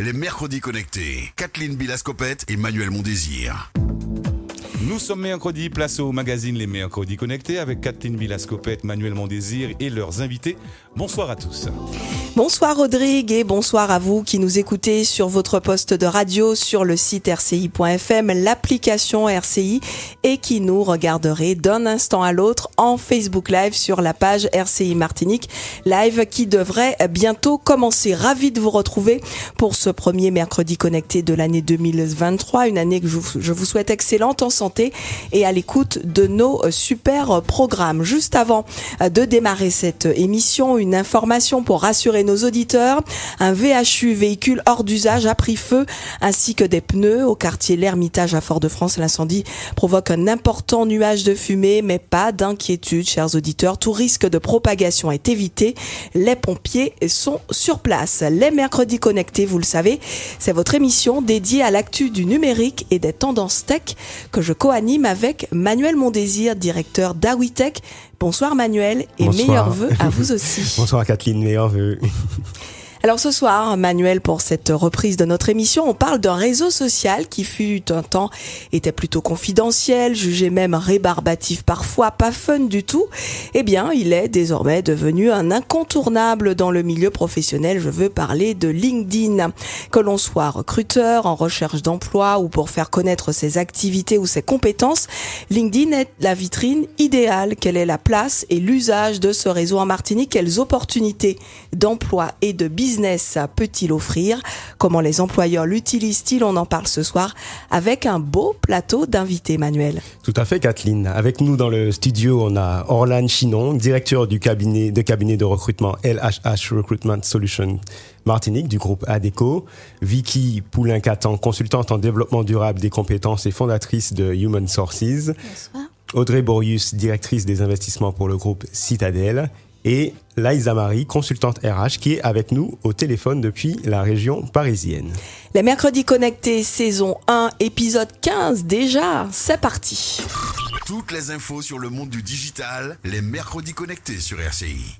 les mercredis connectés. Kathleen Bilascopette et Manuel Mondésir. Nous sommes mercredi, place au magazine Les Mercredis Connectés avec Kathleen Villascopette, Manuel Mondésir et leurs invités. Bonsoir à tous. Bonsoir Rodrigue et bonsoir à vous qui nous écoutez sur votre poste de radio, sur le site rci.fm, l'application RCI et qui nous regarderez d'un instant à l'autre en Facebook Live sur la page RCI Martinique, live qui devrait bientôt commencer. Ravi de vous retrouver pour ce premier mercredi connecté de l'année 2023, une année que je vous souhaite excellente en santé et à l'écoute de nos euh, super programmes. Juste avant euh, de démarrer cette émission, une information pour rassurer nos auditeurs. Un VHU, véhicule hors d'usage, a pris feu ainsi que des pneus au quartier L'Ermitage à Fort-de-France. L'incendie provoque un important nuage de fumée, mais pas d'inquiétude, chers auditeurs. Tout risque de propagation est évité. Les pompiers sont sur place. Les mercredis connectés, vous le savez, c'est votre émission dédiée à l'actu du numérique et des tendances tech que je co-anime avec Manuel Mondésir, directeur d'Awitech. Bonsoir Manuel et meilleurs vœux à vous aussi. Bonsoir Kathleen, meilleurs vœux. Alors ce soir, Manuel, pour cette reprise de notre émission, on parle d'un réseau social qui fut un temps était plutôt confidentiel, jugé même rébarbatif parfois, pas fun du tout. Eh bien, il est désormais devenu un incontournable dans le milieu professionnel. Je veux parler de LinkedIn. Que l'on soit recruteur, en recherche d'emploi ou pour faire connaître ses activités ou ses compétences, LinkedIn est la vitrine idéale. Quelle est la place et l'usage de ce réseau en Martinique? Quelles opportunités d'emploi et de business business peut-il offrir? Comment les employeurs l'utilisent-ils? On en parle ce soir avec un beau plateau d'invités, Manuel. Tout à fait, Kathleen. Avec nous dans le studio, on a Orlan Chinon, directeur du cabinet de cabinet de recrutement LHH Recruitment Solutions Martinique du groupe ADECO, Vicky Poulin-Catan, consultante en développement durable des compétences et fondatrice de Human Sources. Bonsoir. Audrey Borius, directrice des investissements pour le groupe Citadel, et Laïsa Marie, consultante RH, qui est avec nous au téléphone depuis la région parisienne. Les mercredis connectés, saison 1, épisode 15 déjà, c'est parti. Toutes les infos sur le monde du digital, les mercredis connectés sur RCI.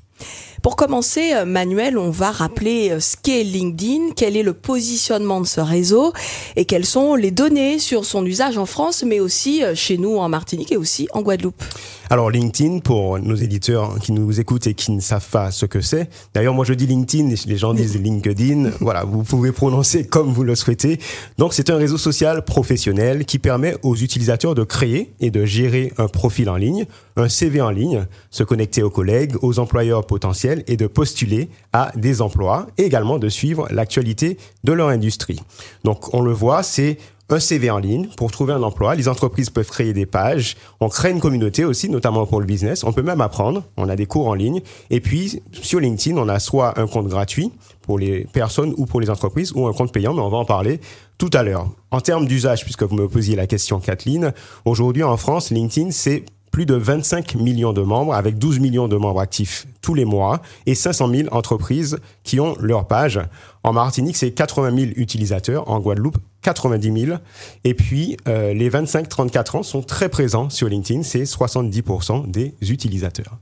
Pour commencer, euh, Manuel, on va rappeler euh, ce qu'est LinkedIn, quel est le positionnement de ce réseau et quelles sont les données sur son usage en France, mais aussi euh, chez nous en Martinique et aussi en Guadeloupe. Alors LinkedIn, pour nos éditeurs qui nous écoutent et qui ne savent pas ce que c'est, d'ailleurs moi je dis LinkedIn, les gens disent LinkedIn, voilà, vous pouvez prononcer comme vous le souhaitez. Donc c'est un réseau social professionnel qui permet aux utilisateurs de créer et de gérer un profil en ligne, un CV en ligne, se connecter aux collègues, aux employeurs potentiels et de postuler à des emplois et également de suivre l'actualité de leur industrie. Donc on le voit, c'est un CV en ligne pour trouver un emploi. Les entreprises peuvent créer des pages. On crée une communauté aussi, notamment pour le business. On peut même apprendre. On a des cours en ligne. Et puis, sur LinkedIn, on a soit un compte gratuit pour les personnes ou pour les entreprises ou un compte payant, mais on va en parler tout à l'heure. En termes d'usage, puisque vous me posiez la question, Kathleen, aujourd'hui en France, LinkedIn, c'est plus de 25 millions de membres avec 12 millions de membres actifs tous les mois et 500 000 entreprises qui ont leur page. En Martinique, c'est 80 000 utilisateurs. En Guadeloupe, 90 000. Et puis, euh, les 25-34 ans sont très présents sur LinkedIn. C'est 70% des utilisateurs.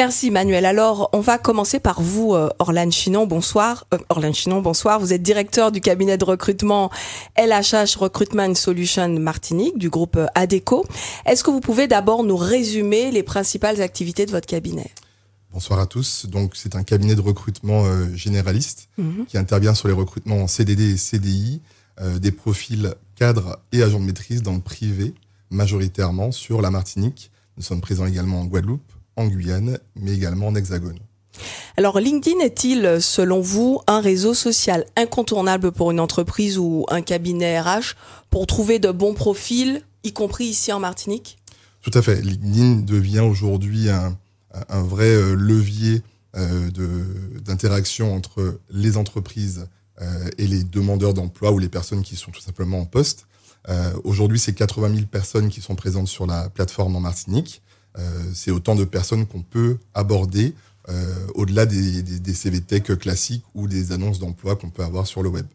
Merci Manuel. Alors, on va commencer par vous, euh, Orlane Chinon. Bonsoir. Euh, Orlane Chinon, bonsoir. Vous êtes directeur du cabinet de recrutement LHH Recruitment Solution Martinique du groupe euh, ADECO. Est-ce que vous pouvez d'abord nous résumer les principales activités de votre cabinet? Bonsoir à tous. Donc, c'est un cabinet de recrutement généraliste mhm. qui intervient sur les recrutements en CDD et CDI, des profils cadres et agents de maîtrise dans le privé, majoritairement sur la Martinique. Nous sommes présents également en Guadeloupe, en Guyane, mais également en Hexagone. Alors LinkedIn est-il, selon vous, un réseau social incontournable pour une entreprise ou un cabinet RH pour trouver de bons profils, y compris ici en Martinique? Tout à fait. LinkedIn devient aujourd'hui un, vrai euh, levier euh, d'interaction entre les entreprises euh, et les demandeurs d'emploi ou les personnes qui sont tout simplement en poste. aujourd'hui, c'est 80 000 personnes qui sont présentes sur la plateforme en Martinique. Euh, c'est autant de personnes qu'on peut aborder euh, au-delà des, des, CV Tech classiques ou des annonces d'emploi qu'on peut avoir sur le web.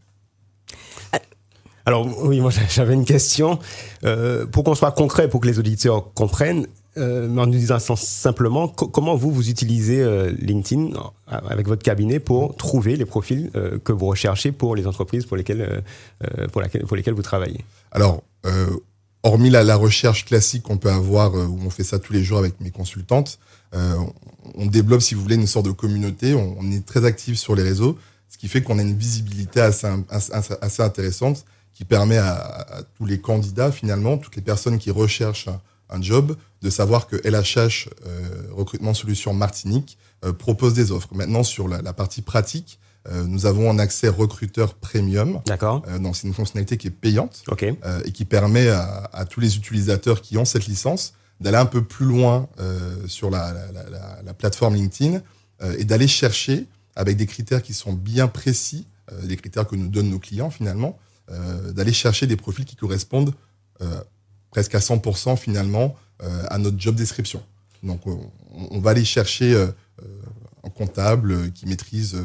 Alors oui, moi j'avais une question. Euh, pour qu'on soit concret, pour que les auditeurs comprennent, euh, en nous disant simplement, comment vous, vous utilisez euh, LinkedIn avec votre cabinet pour trouver les profils que vous recherchez pour les entreprises pour lesquelles, pour, laquelle, pour lesquelles vous travaillez? Alors, hormis la, la, recherche classique qu'on peut avoir, où on fait ça tous les jours avec mes consultantes, on développe, si vous voulez, une sorte de communauté. On, est très actif sur les réseaux, ce qui fait qu'on a une visibilité assez, intéressante qui permet à, tous les candidats, finalement, toutes les personnes qui recherchent un job, de savoir que LHH, euh, Recrutement Solutions Martinique, euh, propose des offres. Maintenant, sur la partie pratique, euh, nous avons un accès recruteur premium. D'accord. Euh, donc, c'est une fonctionnalité qui est payante euh, et qui permet à, à, tous les utilisateurs qui ont cette licence d'aller un peu plus loin sur la, la, la, la, plateforme LinkedIn et d'aller chercher avec des critères qui sont bien précis, des critères que nous donnent nos clients finalement, d'aller chercher des profils qui correspondent presque à 100% finalement à notre job description. Donc on, on va aller chercher un comptable qui maîtrise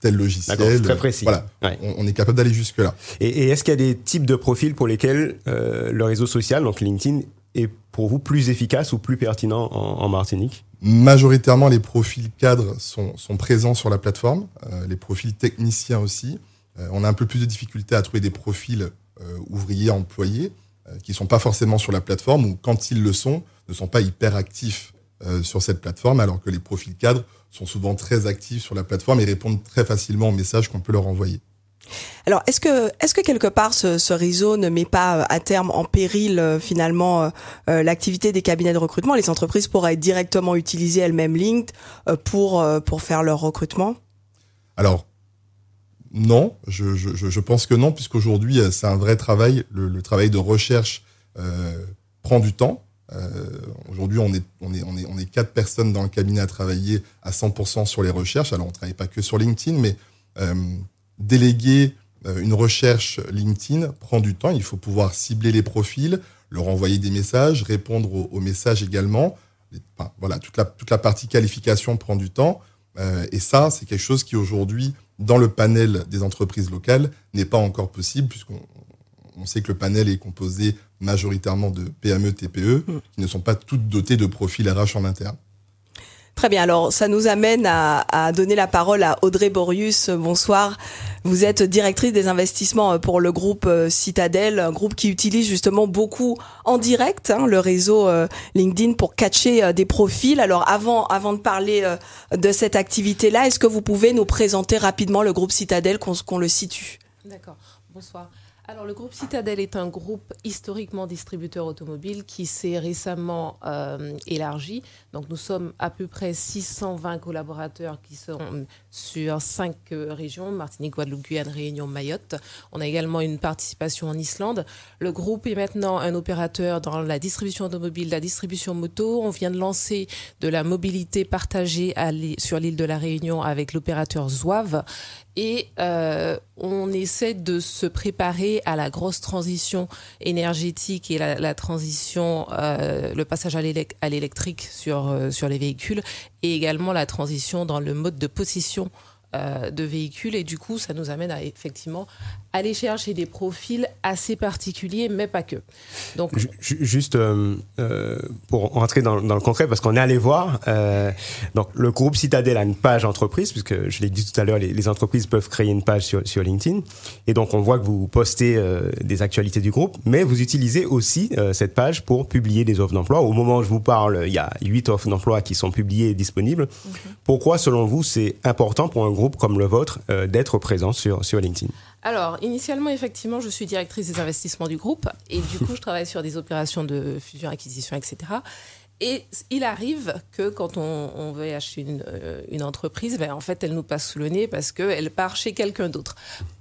tel logiciel. Très précis. Voilà, ouais. on, on, est capable d'aller jusque là. Et, et est-ce qu'il y a des types de profils pour lesquels euh, le réseau social, donc LinkedIn, est pour vous plus efficace ou plus pertinent en, en Martinique? Majoritairement, les profils cadres sont, sont présents sur la plateforme, euh, les profils techniciens aussi. Euh, on a un peu plus de difficultés à trouver des profils ouvriers employés euh, qui sont pas forcément sur la plateforme ou quand ils le sont, ne sont pas hyper actifs euh, sur cette plateforme, alors que les profils cadres sont souvent très actifs sur la plateforme et répondent très facilement aux messages qu'on peut leur envoyer. Alors, est-ce que, est-ce que quelque part ce, ce, réseau ne met pas euh, à terme en péril euh, finalement euh, l'activité des cabinets de recrutement? Les entreprises pourraient directement utiliser elles-mêmes LinkedIn pour pour faire leur recrutement? Alors non, je, je, je, pense que non, puisqu'aujourd'hui c'est un vrai travail. Le, le, travail de recherche prend du temps. Euh, aujourd'hui, on est, quatre personnes dans le cabinet à travailler à 100% sur les recherches. Alors, on ne travaille pas que sur LinkedIn, mais euh, déléguer euh, une recherche LinkedIn prend du temps. Il faut pouvoir cibler les profils, leur envoyer des messages, répondre aux, messages également. Voilà, toute la, partie qualification prend du temps. Et ça, c'est quelque chose qui aujourd'hui, dans le panel des entreprises locales, n'est pas encore possible, puisqu'on on sait que le panel est composé majoritairement de PME, TPE, mmh. qui ne sont pas toutes dotées de profils RH en interne. Très bien, alors ça nous amène à, à, donner la parole à Audrey Borius. Bonsoir. Vous êtes directrice des investissements pour le groupe Citadel, un groupe qui utilise justement beaucoup en direct hein, le réseau euh, LinkedIn pour catcher euh, des profils. Alors avant, avant de parler euh, de cette activité-là, est-ce que vous pouvez nous présenter rapidement le groupe Citadel, qu'on qu le situe? D'accord, bonsoir. Alors, le groupe Citadel est un groupe historiquement distributeur automobile qui s'est récemment euh, élargi. Donc, nous sommes à peu près 620 collaborateurs qui sont sur cinq euh, régions, Martinique, Guadeloupe, Guyane, Réunion, Mayotte. On a également une participation en Islande. Le groupe est maintenant un opérateur dans la distribution automobile, la distribution moto. On vient de lancer de la mobilité partagée sur l'île de la Réunion avec l'opérateur Zouave. Et euh, on essaie de se préparer à la grosse transition énergétique et la, transition, euh, le passage à l'électrique sur, euh, sur les véhicules et également la transition dans le mode de possession euh, de véhicules. Et du coup, ça nous amène à effectivement aller chercher des profils assez particuliers, mais pas que. Donc, juste euh, euh, pour rentrer dans, dans, le concret, parce qu'on est allé voir, donc le groupe Citadel a une page entreprise, puisque je l'ai dit tout à l'heure, les, les, entreprises peuvent créer une page sur, sur LinkedIn, et donc on voit que vous postez des actualités du groupe, mais vous utilisez aussi cette page pour publier des offres d'emploi. Au moment où je vous parle, il y a huit offres d'emploi qui sont publiées et disponibles. -hmm. Pourquoi, selon vous, c'est important pour un groupe comme le vôtre d'être présent sur, sur LinkedIn alors, initialement, effectivement, je suis directrice des investissements du groupe et du coup, je travaille sur des opérations de fusion, acquisition, etc. Et il arrive que quand on, veut acheter une, euh, une entreprise, ben, en fait, elle nous passe sous le nez parce qu'elle part chez quelqu'un d'autre.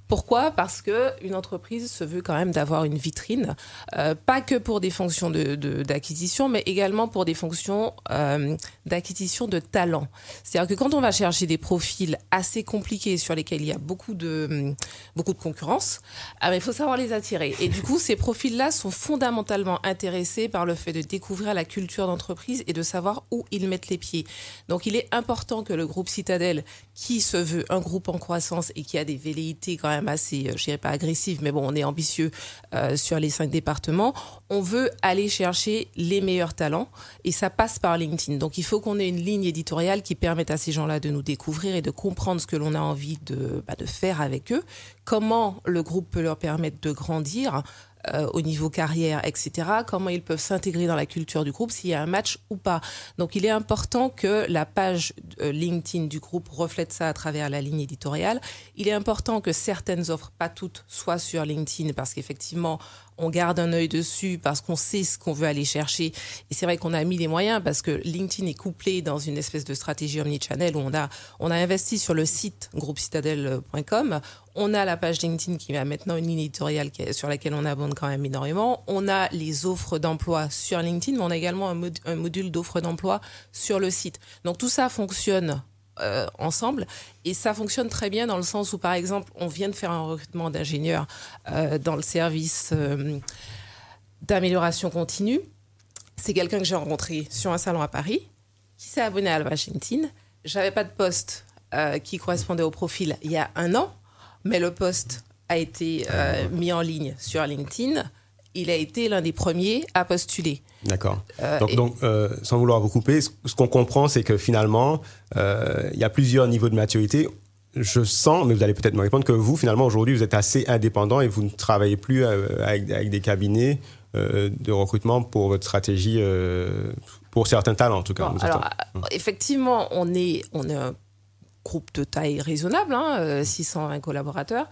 Pourquoi? Parce que une entreprise se veut quand même d'avoir une vitrine, euh, pas que pour des fonctions d'acquisition, de, mais également pour des fonctions euh, d'acquisition de talents. C'est-à-dire que quand on va chercher des profils assez compliqués sur lesquels il y a beaucoup de beaucoup de concurrence, ah, il faut savoir les attirer. Et du coup, ces profils-là sont fondamentalement intéressés par le fait de découvrir la culture d'entreprise et de savoir où ils mettent les pieds. Donc, il est important que le groupe Citadel, qui se veut un groupe en croissance et qui a des velléités quand même même assez, je dirais pas agressive, mais bon, on est ambitieux sur les cinq départements. On veut aller chercher les meilleurs talents et ça passe par LinkedIn. Donc il faut qu'on ait une ligne éditoriale qui permette à ces gens-là de nous découvrir et de comprendre ce que l'on a envie de, bah, de faire avec eux, comment le groupe peut leur permettre de grandir euh, au niveau carrière, etc. Comment ils peuvent s'intégrer dans la culture du groupe, s'il y a un match ou pas. Donc il est important que la page euh, LinkedIn du groupe reflète ça à travers la ligne éditoriale. Il est important que certaines offres, pas toutes, soient sur LinkedIn parce qu'effectivement, on garde un œil dessus parce qu'on sait ce qu'on veut aller chercher. Et c'est vrai qu'on a mis les moyens parce que LinkedIn est couplé dans une espèce de stratégie omnichannel où on a, on a investi sur le site groupecitadel.com. On a la page LinkedIn qui a maintenant une ligne éditoriale sur laquelle on abonde quand même énormément. On a les offres d'emploi sur LinkedIn, mais on a également un, un module d'offres d'emploi sur le site. Donc tout ça fonctionne euh, ensemble. Et ça fonctionne très bien dans le sens où, par exemple, on vient de faire un recrutement d'ingénieurs euh, dans le service euh, d'amélioration continue. C'est quelqu'un que j'ai rencontré sur un salon à Paris, qui s'est abonné à la LinkedIn. J'avais pas de poste qui correspondait au profil il y a un an, mais le poste a été mis en ligne sur LinkedIn. Il a été l'un des premiers à postuler. D'accord. Euh, donc, donc euh, sans vouloir vous couper, ce, qu'on comprend, c'est que finalement, euh, il y a plusieurs niveaux de maturité. Je sens, mais vous allez peut-être me répondre, que vous, finalement, aujourd'hui, vous êtes assez indépendant et vous ne travaillez plus avec, avec des cabinets de recrutement pour votre stratégie, pour certains talents, en tout cas. alors, effectivement, on est, on est un groupe de taille raisonnable, hein, 620 collaborateurs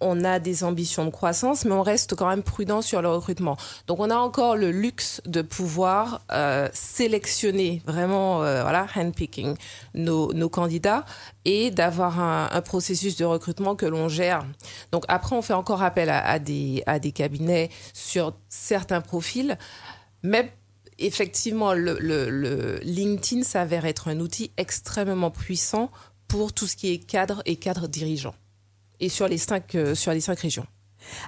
on a des ambitions de croissance, mais on reste quand même prudent sur le recrutement. Donc on a encore le luxe de pouvoir euh, sélectionner vraiment, euh, voilà, handpicking nos, candidats et d'avoir un, processus de recrutement que l'on gère. Donc après, on fait encore appel à, des, cabinets sur certains profils, mais effectivement, le LinkedIn s'avère être un outil extrêmement puissant pour tout ce qui est cadre et cadre dirigeant et sur les cinq, euh, sur les cinq régions.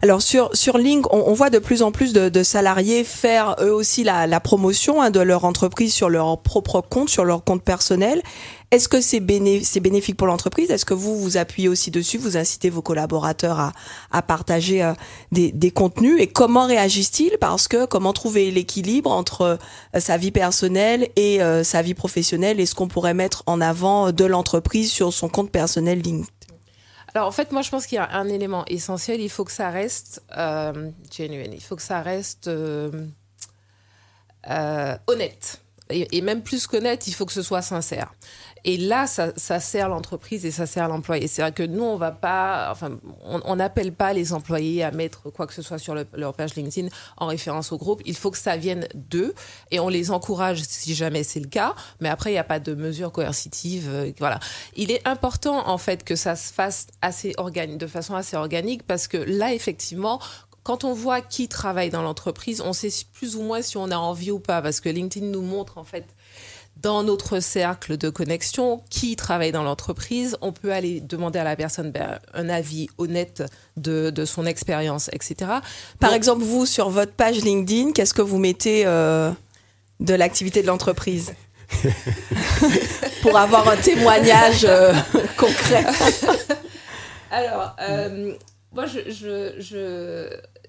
Alors sur sur Link, on, voit de plus en plus de, salariés faire eux aussi la, la promotion hein, de leur entreprise sur leur propre compte, sur leur compte personnel. Est-ce que c'est bénéfique pour l'entreprise? Est-ce que vous vous appuyez aussi dessus Vous incitez vos collaborateurs à, à partager euh, des, des, contenus? Et comment réagissent-ils? Parce que comment trouver l'équilibre entre euh, sa vie personnelle et sa vie professionnelle? Et ce qu'on pourrait mettre en avant de l'entreprise sur son compte personnel LinkedIn alors en fait, moi je pense qu'il y a un élément essentiel, il faut que ça reste euh, genuine, il faut que ça reste euh, euh, honnête. Et, même plus qu'honnête, il faut que ce soit sincère. Et là, ça, sert l'entreprise et ça sert l'employé. C'est vrai que nous, on va pas, enfin, on n'appelle pas les employés à mettre quoi que ce soit sur leur page LinkedIn en référence au groupe. Il faut que ça vienne d'eux et on les encourage si jamais c'est le cas. Mais après, il n'y a pas de mesures coercitives. Euh, voilà. Il est important, en fait, que ça se fasse assez organique, de façon assez organique parce que là, effectivement, quand on voit qui travaille dans l'entreprise, on sait plus ou moins si on a envie ou pas, parce que LinkedIn nous montre en fait dans notre cercle de connexion qui travaille dans l'entreprise. On peut aller demander à la personne ben, un avis honnête de, son expérience, etc. Par exemple, vous, sur votre page LinkedIn, qu'est-ce que vous mettez euh, de l'activité de l'entreprise? Pour avoir un témoignage euh, concret. Alors, euh, moi, je, je je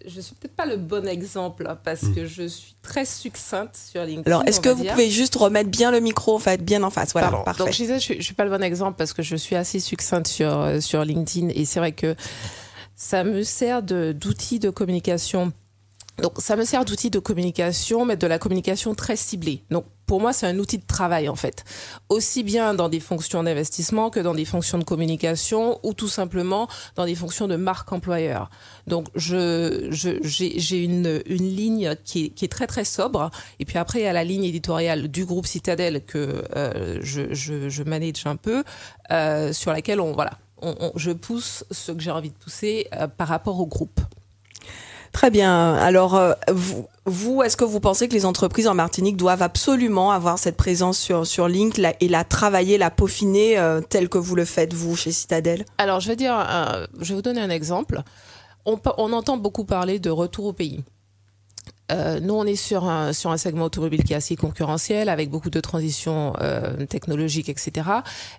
suis peut-être pas le bon exemple hein, parce hmm. que je suis très succincte sur LinkedIn. Alors, est-ce que vous pouvez juste remettre bien le micro, en fait, bien en face Voilà, parfait. Donc, je disais, je, suis pas le bon exemple parce que je suis assez succincte sur, euh, sur LinkedIn et c'est vrai que ça me sert d'outil de, de communication donc ça me sert d'outil de communication, mais de la communication très ciblée. Donc pour moi, c'est un outil de travail en fait, aussi bien dans des fonctions d'investissement que dans des fonctions de communication ou tout simplement dans des fonctions de marque employeur. Donc je j'ai une, une ligne qui est, très très sobre et puis après il y a la ligne éditoriale du groupe Citadel que euh, je, je, manage un peu euh, sur laquelle on voilà je pousse ce que j'ai envie de pousser euh, par rapport au groupe. Très bien. Alors, euh, vous, vous est-ce que vous pensez que les entreprises en Martinique doivent absolument avoir cette présence sur, sur Link et la travailler, la peaufiner euh, telle que vous le faites, vous, chez Citadel? Alors, je vais dire, euh, je vais vous donner un exemple. On, on, entend beaucoup parler de retour au pays. Euh, nous, on est sur un, sur un segment automobile qui est assez concurrentiel, avec beaucoup de transitions euh, technologiques, etc.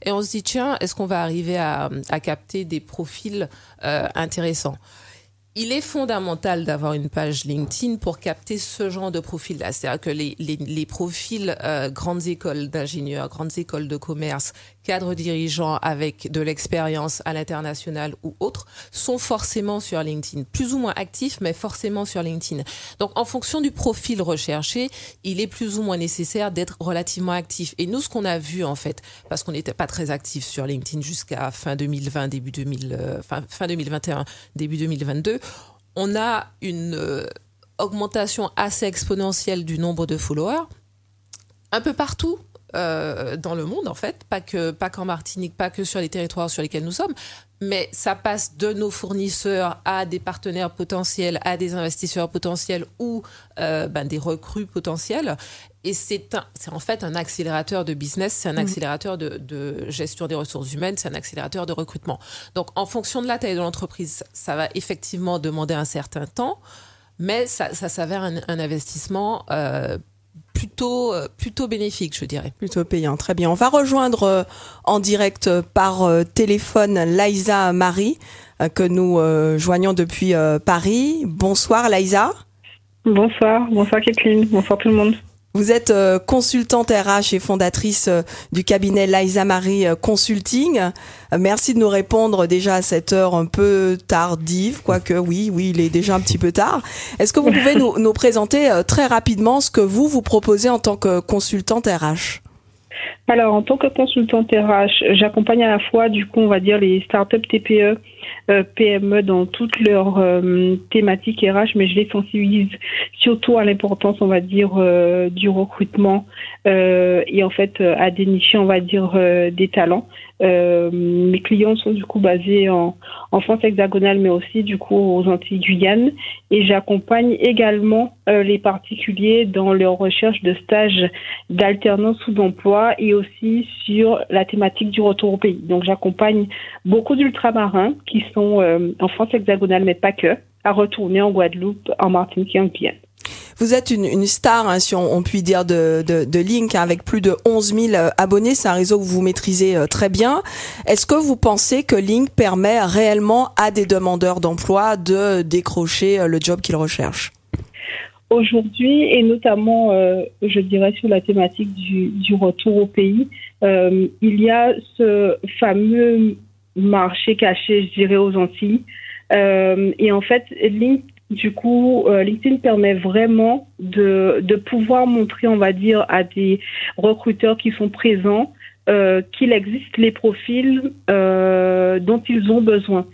Et on se dit, tiens, est-ce qu'on va arriver à, à capter des profils euh, intéressants? Il est fondamental d'avoir une page LinkedIn pour capter ce genre de profil-là. C'est-à-dire que les, les, les profils euh, grandes écoles d'ingénieurs, grandes écoles de commerce, cadres dirigeants avec de l'expérience à l'international ou autres sont forcément sur LinkedIn. Plus ou moins actifs, mais forcément sur LinkedIn. Donc, en fonction du profil recherché, il est plus ou moins nécessaire d'être relativement actif. Et nous, ce qu'on a vu, en fait, parce qu'on n'était pas très actifs sur LinkedIn jusqu'à fin 2020, début 2000, euh, fin 2021, début 2022, on a une euh, augmentation assez exponentielle du nombre de followers un peu partout euh, dans le monde en fait, pas que pas qu'en Martinique, pas que sur les territoires sur lesquels nous sommes, mais ça passe de nos fournisseurs à des partenaires potentiels, à des investisseurs potentiels ou euh, ben, des recrues potentielles. Et c'est en fait un accélérateur de business, c'est un mmh. accélérateur de, de, gestion des ressources humaines, c'est un accélérateur de recrutement. Donc, en fonction de la taille de l'entreprise, ça va effectivement demander un certain temps, mais ça, ça s'avère un, un, investissement euh, plutôt euh, plutôt bénéfique, je dirais. Plutôt payant, très bien. On va rejoindre euh, en direct euh, par téléphone Laïsa Marie que nous joignons depuis Paris. Bonsoir Laïsa. Bonsoir, bonsoir Kathleen, bonsoir tout le monde. Vous êtes euh, consultante RH et fondatrice euh, du cabinet Liza Marie euh, Consulting. merci de nous répondre déjà à cette heure un peu tardive, quoique oui, oui, il est déjà un petit peu tard. Est-ce que vous pouvez nous, nous, présenter très rapidement ce que vous vous proposez en tant que consultante RH alors, en tant que consultante RH, j'accompagne à la fois, du coup, on va dire les startups TPE, euh, PME dans toutes leurs euh, thématiques RH, mais je les sensibilise surtout à l'importance, on va dire, euh, du recrutement et en fait à dénicher, on va dire, des talents. Euh, mes clients sont du coup basés en, en, France hexagonale, mais aussi du coup aux Antilles Guyane. Et j'accompagne également euh, les particuliers dans leur recherche de stages d'alternance ou d'emploi et aussi sur la thématique du retour au pays. Donc j'accompagne beaucoup d'ultramarins qui sont euh, en France hexagonale, mais pas que, à retourner en Guadeloupe, en Martinique et en Guyane. Vous êtes une, star, hein, si on, on, peut dire, de, de, Link, hein, avec plus de 11 000 euh, abonnés. C'est un réseau que vous maîtrisez euh, très bien. Est-ce que vous pensez que Link permet réellement à des demandeurs d'emploi de décrocher euh, le job qu'ils recherchent? Aujourd'hui, et notamment, je dirais, sur la thématique du, retour au pays, il y a ce fameux marché caché, je dirais, aux Antilles. Et en fait, Link du coup, euh, LinkedIn permet vraiment de, de pouvoir montrer, on va dire, à des recruteurs qui sont présents euh, qu'il existe les profils euh, dont ils ont besoin.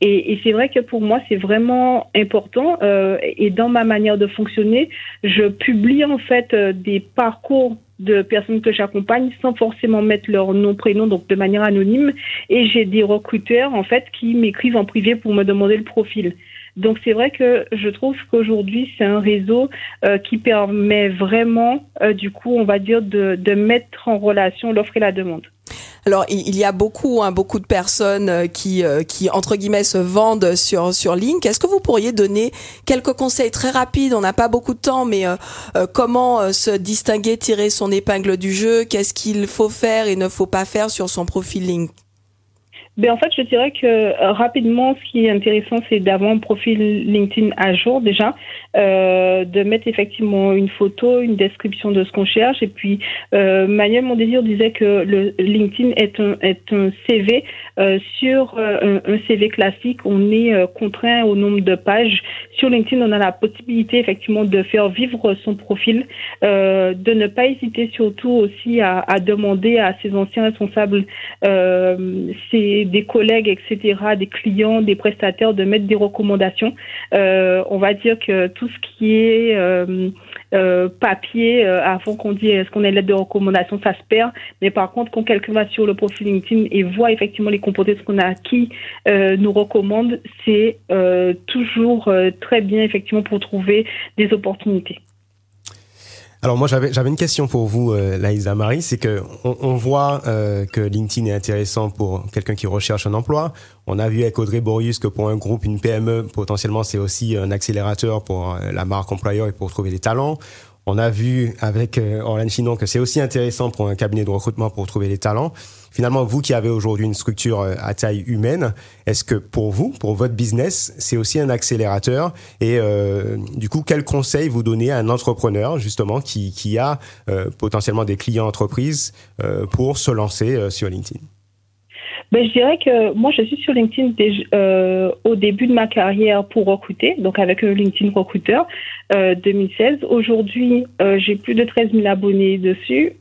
Et, et c'est vrai que pour moi, c'est vraiment important. Euh, et dans ma manière de fonctionner, je publie en fait euh, des parcours de personnes que j'accompagne sans forcément mettre leur nom, prénom, donc de manière anonyme. Et j'ai des recruteurs en fait qui m'écrivent en privé pour me demander le profil. Donc c'est vrai que je trouve qu'aujourd'hui c'est un réseau euh, qui permet vraiment, euh, du coup, on va dire, de, mettre en relation l'offre et la demande. Alors il y a beaucoup, hein, beaucoup de personnes euh, qui, qui entre guillemets se vendent sur sur Link. Est-ce que vous pourriez donner quelques conseils très rapides? On n'a pas beaucoup de temps, mais comment se distinguer, tirer son épingle du jeu? Qu'est-ce qu'il faut faire et ne faut pas faire sur son profil Link? Ben, en fait, je dirais que euh, rapidement, ce qui est intéressant, c'est d'avoir un profil LinkedIn à jour déjà, euh, de mettre effectivement une photo, une description de ce qu'on cherche. Et puis, euh, Manuel Mon Désir disait que le LinkedIn est un, est un CV. Euh, sur euh, un, CV classique, on est euh, contraint au nombre de pages. Sur LinkedIn, on a la possibilité effectivement de faire vivre son profil, de ne pas hésiter surtout aussi à, à demander à ses anciens responsables, c'est des collègues, etc., des clients, des prestataires, de mettre des recommandations. Euh, on va dire que tout ce qui est euh, euh, papier, euh, avant qu'on dise est-ce qu'on a une lettre de recommandation, ça se perd. Mais par contre, quand quelqu'un va sur le profil LinkedIn et voit effectivement les compétences qu'on a acquis, euh, nous recommande, c'est toujours très bien effectivement pour trouver des opportunités. Alors moi j'avais j'avais une question pour vous, euh, Laïsa Marie, c'est que on, on voit euh, que LinkedIn est intéressant pour quelqu'un qui recherche un emploi. On a vu avec Audrey Borius que pour un groupe, une PME, potentiellement c'est aussi un accélérateur pour euh, la marque employeur et pour trouver des talents. On a vu avec euh, Orlane Chinon que c'est aussi intéressant pour un cabinet de recrutement pour trouver des talents. Finalement, vous qui avez aujourd'hui une structure euh, à taille humaine, est-ce que pour vous, pour votre business, c'est aussi un accélérateur Et euh, du coup, quel conseil vous donnez à un entrepreneur justement qui, qui a euh, potentiellement des clients entreprises pour se lancer sur LinkedIn? Ben, je dirais que moi, je suis sur LinkedIn au début de ma carrière pour recruter, donc avec LinkedIn recruteur euh, 2016. Aujourd'hui, j'ai plus de 13 000 abonnés dessus.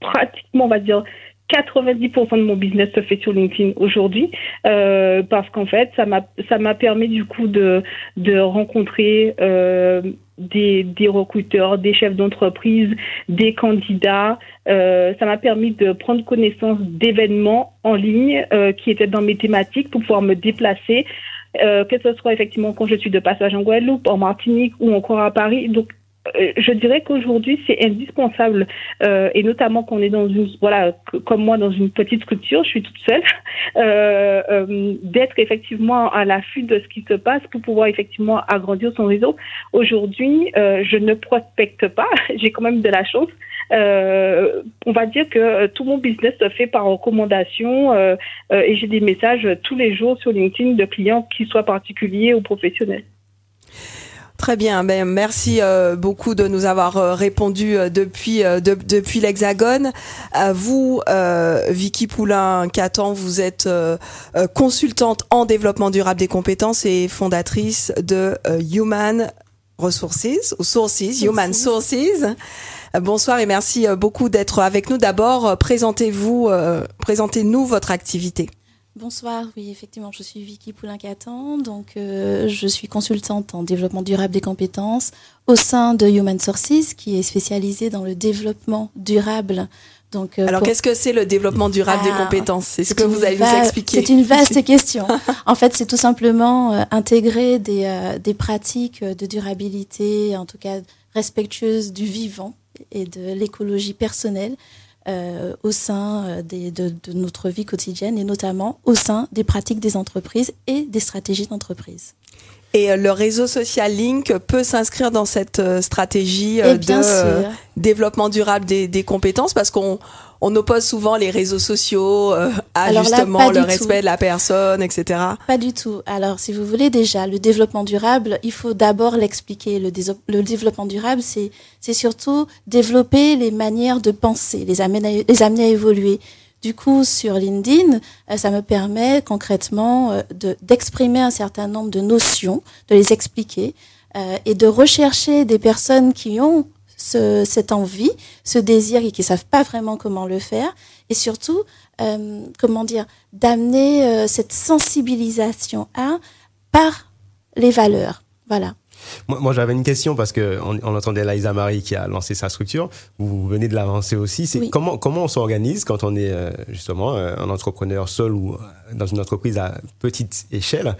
Pratiquement, on va dire, 90% de mon business se fait sur LinkedIn aujourd'hui euh, parce qu'en fait, ça m'a ça m'a permis du coup de de rencontrer euh, des, des recruteurs, des chefs d'entreprise, des candidats. Euh, ça m'a permis de prendre connaissance d'événements en ligne euh, qui étaient dans mes thématiques pour pouvoir me déplacer, euh, que ce soit effectivement quand je suis de passage en Guadeloupe, en Martinique ou encore à Paris. Je dirais qu'aujourd'hui c'est indispensable euh, et notamment qu'on est dans une voilà comme moi dans une petite structure, je suis toute seule, euh, euh, d'être effectivement à l'affût de ce qui se passe pour pouvoir effectivement agrandir son réseau. Aujourd'hui, euh, je ne prospecte pas, j'ai quand même de la chance. Euh, on va dire que euh, tout mon business se fait par recommandation euh, euh, et j'ai des messages tous les jours sur LinkedIn de clients qui soient particuliers ou professionnels. Très bien, ben merci euh, beaucoup de nous avoir euh, répondu euh, depuis euh, de- depuis l'Hexagone. Euh, vous, euh, Vicky Poulain Catan, vous êtes consultante en développement durable des compétences et fondatrice de euh, Human Resources ou Sources, Human Sources. Bonsoir et merci beaucoup d'être avec nous. D'abord, présentez-vous, euh, présentez-nous votre activité. Bonsoir, oui, effectivement, je suis Vicky Poulin-Catan, donc euh, je suis consultante en développement durable des compétences au sein de Human Sources, qui est spécialisée dans le développement durable. Donc, euh, Alors, pour- qu'est-ce que c'est le développement durable des Ah, compétences? C'est ce que vous allez nous expliquer. C'est une vaste question. En fait, c'est tout simplement euh, intégrer des, des pratiques de durabilité, en tout cas respectueuses du vivant et de l'écologie personnelle euh, au sein euh, des, de, de notre vie quotidienne et notamment au sein des pratiques des entreprises et des stratégies d'entreprise. Et euh, le réseau social Link peut s'inscrire dans cette euh, stratégie euh, Et bien de sûr. développement durable des, des compétences parce qu'on on oppose souvent les réseaux sociaux euh, à Alors justement le respect tout. de la personne, etc. Pas du tout. Alors, si vous voulez déjà le développement durable, il faut d'abord l'expliquer. Le, développement durable, c'est surtout développer les manières de penser, les amener les amener à évoluer. Du coup, sur LinkedIn, euh, ça me permet concrètement euh, de- d'exprimer un certain nombre de notions, de les expliquer euh, et de rechercher des personnes qui ont ce- cette envie, ce désir et qui savent pas vraiment comment le faire, et surtout, comment dire, d'amener cette sensibilisation à par les valeurs. Voilà. Moi, moi, j'avais une question parce que on, on entendait Laïsa Marie qui a lancé sa structure. Vous venez de l'avancer aussi. C'est Oui. comment comment on s'organise quand on est euh, justement euh, un entrepreneur seul ou euh, dans une entreprise à petite échelle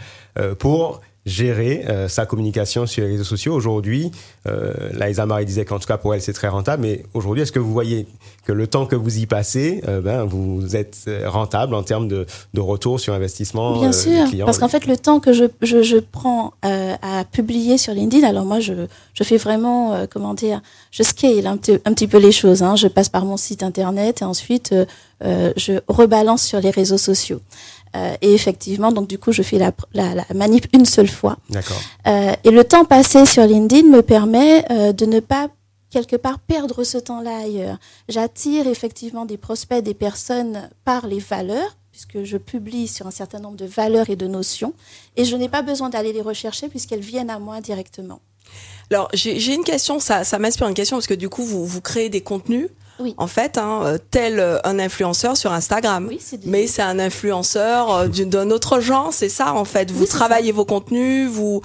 pour gérer euh, sa communication sur les réseaux sociaux. Aujourd'hui, euh, Laïsa Marie disait qu'en tout cas pour elle c'est très rentable. Mais aujourd'hui, est-ce que vous voyez que le temps que vous y passez, euh, ben vous êtes euh, rentable en termes de, de retour sur investissement Bien sûr, parce qu'en fait, le temps que je, je, je prends à publier sur LinkedIn, alors moi, je, je fais vraiment, comment dire, je scale un petit, un petit peu les choses. Hein. Je passe par mon site internet et ensuite, je rebalance sur les réseaux sociaux. Euh, et effectivement, donc du coup, je fais la, la, la manip une seule fois. D'accord. Euh, et le temps passé sur LinkedIn me permet euh, de ne pas quelque part perdre ce temps-là ailleurs. J'attire effectivement des prospects, des personnes par les valeurs, puisque je publie sur un certain nombre de valeurs et de notions, et je n'ai pas besoin d'aller les rechercher puisqu'elles viennent à moi directement. Alors j'ai j'ai une question, ça, ça m'inspire une question parce que du coup vous, vous créez des contenus. Oui. En fait, hein, euh, tel euh, un influenceur sur Instagram. Oui, Mais c'est un influenceur euh, d'un autre genre, c'est ça en fait. Vous Oui, travaillez vos contenus, vous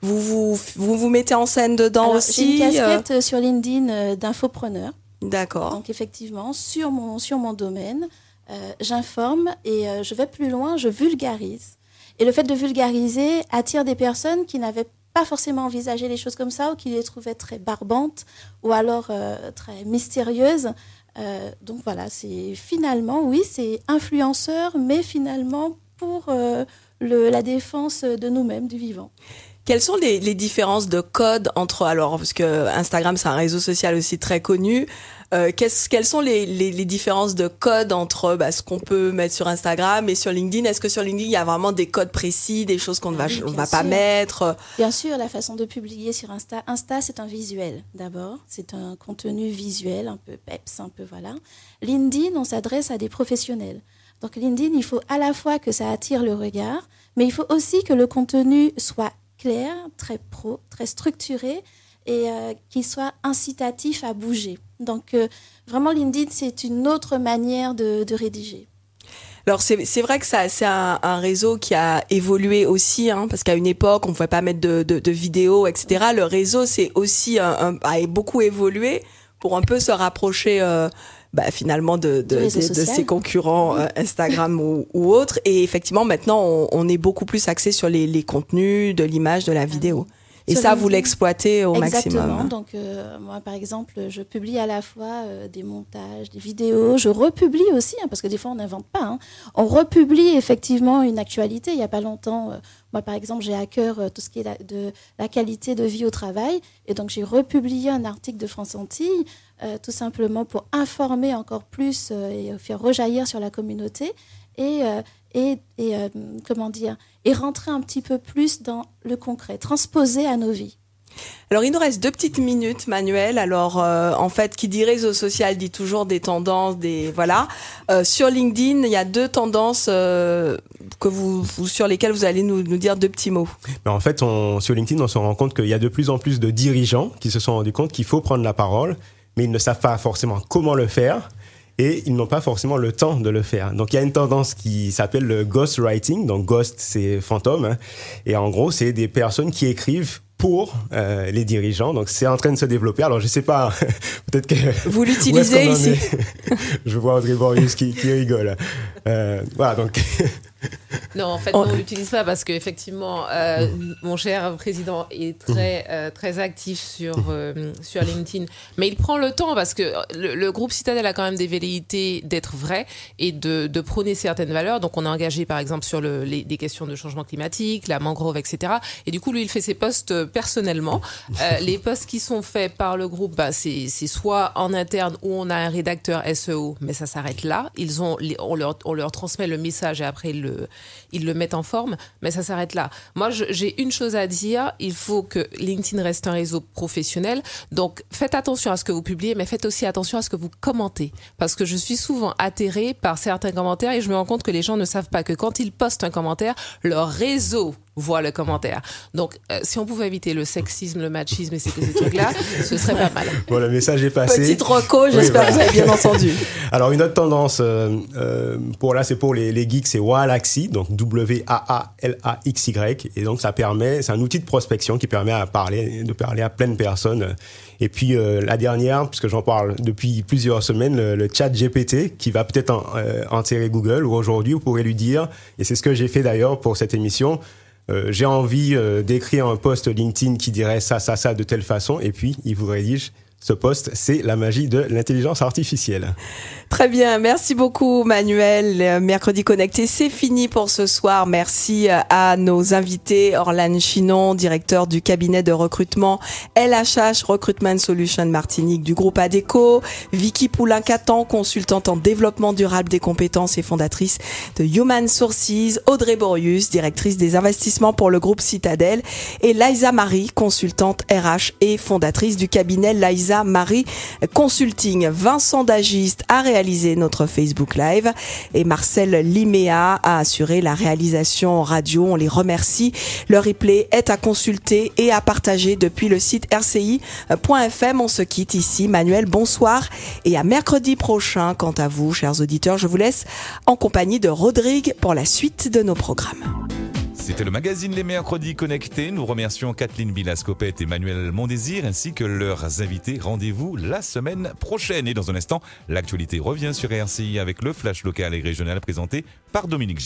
vous, vous vous vous mettez en scène dedans Alors, aussi. J'ai une casquette euh, sur LinkedIn d'infopreneur. D'accord. Donc effectivement, sur mon, sur mon domaine, euh, j'informe et euh, je vais plus loin, je vulgarise. Et le fait de vulgariser attire des personnes qui n'avaient pas forcément envisagé les choses comme ça ou qui les trouvaient très barbantes ou alors euh, très mystérieuses. Euh, donc voilà, c'est finalement, oui, c'est influenceur, mais finalement pour euh, la défense de nous-mêmes, du vivant. Quelles sont les, les, différences de code entre alors parce que Instagram c'est un réseau social aussi très connu. Euh, quelles sont les, les, les, différences de code entre bah, ce qu'on peut mettre sur Instagram et sur LinkedIn? Est-ce que sur LinkedIn il y a vraiment des codes précis, des choses qu'on ne va, oui, on va pas mettre Bien sûr, la façon de publier sur Insta. Insta c'est un visuel d'abord, c'est un contenu visuel, un peu peps, un peu voilà. LinkedIn on s'adresse à des professionnels. Donc LinkedIn il faut à la fois que ça attire le regard, mais il faut aussi que le contenu soit très pro, très structuré et euh, qui soit incitatif à bouger. Donc euh, vraiment LinkedIn, c'est une autre manière de, rédiger. Alors c'est vrai que c'est un, réseau qui a évolué aussi, hein, parce qu'à une époque on ne pouvait pas mettre de, vidéos, etc. Le réseau c'est aussi a beaucoup évolué pour un peu se rapprocher. Euh, bah, finalement de, de, de, de, ses concurrents euh, Instagram ou, ou autres. Et effectivement, maintenant, on, on, est beaucoup plus axé sur les, les contenus, de l'image, de la vidéo. Et ça, vous l'exploitez au Exactement. maximum. Hein. Donc, euh, moi, par exemple, je publie à la fois euh, des montages, des vidéos. Je republie aussi, hein, parce que des fois, on n'invente pas. Hein. On republie effectivement une actualité. Il n'y a pas longtemps, euh, moi, par exemple, j'ai à cœur tout ce qui est la, de la qualité de vie au travail. Et donc, j'ai republié un article de France Antilles, tout simplement pour informer encore plus et faire rejaillir sur la communauté. Et, et, et euh, comment dire et rentrer un petit peu plus dans le concret, transposer à nos vies. Alors, il nous reste deux petites minutes, Manuel. Alors, euh, en fait, qui dit réseau social dit toujours des tendances, des voilà. Euh, sur LinkedIn, il y a deux tendances euh, que vous, vous, sur lesquelles vous allez nous, nous dire deux petits mots. Mais en fait, on, sur LinkedIn, on se rend compte qu'il y a de plus en plus de dirigeants qui se sont rendus compte qu'il faut prendre la parole, mais ils ne savent pas forcément comment le faire et ils n'ont pas forcément le temps de le faire. Donc il y a une tendance qui s'appelle le ghostwriting. Donc ghost c'est fantôme hein, et en gros c'est des personnes qui écrivent pour euh, les dirigeants. Donc c'est en train de se développer. Alors je sais pas, peut-être que vous l'utilisez ici? je vois Audrey Borius qui, qui rigole. Euh, voilà donc. Non, en fait, on ne l'utilise pas parce qu'effectivement, euh, mon cher président est très, euh, très actif sur, euh, sur LinkedIn. Mais il prend le temps parce que le, le, groupe Citadel a quand même des velléités d'être vrai et de, de, prôner certaines valeurs. Donc, on est engagé, par exemple, sur le, les, des questions de changement climatique, la mangrove, etc. Et du coup, lui, il fait ses posts personnellement. Euh, les posts qui sont faits par le groupe, bah, c'est soit en interne où on a un rédacteur SEO, mais ça s'arrête là. Ils ont, on, leur, on leur transmet le message et après, le ils le mettent en forme, mais ça s'arrête là. Moi, j'ai une chose à dire, il faut que LinkedIn reste un réseau professionnel. Donc, faites attention à ce que vous publiez, mais faites aussi attention à ce que vous commentez. Parce que je suis souvent atterrée par certains commentaires et je me rends compte que les gens ne savent pas que quand ils postent un commentaire, leur réseau voit le commentaire. Donc, euh, si on pouvait éviter le sexisme, le machisme et ces, ces trucs-là, ce serait pas mal. Bon, le message est passé. Petite reco, j'espère oui, que vous avez bien entendu. Alors, une autre tendance, euh, euh, pour là, c'est pour les, les geeks, c'est Waalaxy, donc W-A-A-L-A-X-Y. Et donc, ça permet, c'est un outil de prospection qui permet à parler, de parler à plein de personnes. Et puis, la dernière, puisque j'en parle depuis plusieurs semaines, le, le chat GPT, qui va peut-être en, enterrer Google, ou aujourd'hui, vous pourrez lui dire, et c'est ce que j'ai fait d'ailleurs pour cette émission, j'ai envie euh, d'écrire un post LinkedIn qui dirait ça, ça, ça de telle façon, et puis il vous rédige ce poste, c'est la magie de l'intelligence artificielle. Très bien, merci beaucoup Manuel. Mercredi connecté, c'est fini pour ce soir. Merci à nos invités, Orlane Chinon, directeur du cabinet de recrutement LHH Recruitment Solution Martinique du groupe ADECO, Vicky Poulin-Catan, consultante en développement durable des compétences et fondatrice de Human Sources, Audrey Borius, directrice des investissements pour le groupe Citadel, et Liza Marie, consultante RH et fondatrice du cabinet Liza Marie Consulting. Vincent Dagiste a réalisé notre Facebook Live et Marcel Liméa a assuré la réalisation radio. On les remercie. Le replay est à consulter et à partager depuis le site rci.fm. On se quitte ici. Manuel, bonsoir et à mercredi prochain. Quant à vous, chers auditeurs, je vous laisse en compagnie de Rodrigue pour la suite de nos programmes. C'était le magazine Les Mercredis Connectés. Nous remercions Kathleen Villascopette et Manuel Mondésir ainsi que leurs invités. Rendez-vous la semaine prochaine. Et dans un instant, l'actualité revient sur RCI avec le flash local et régional présenté par Dominique J.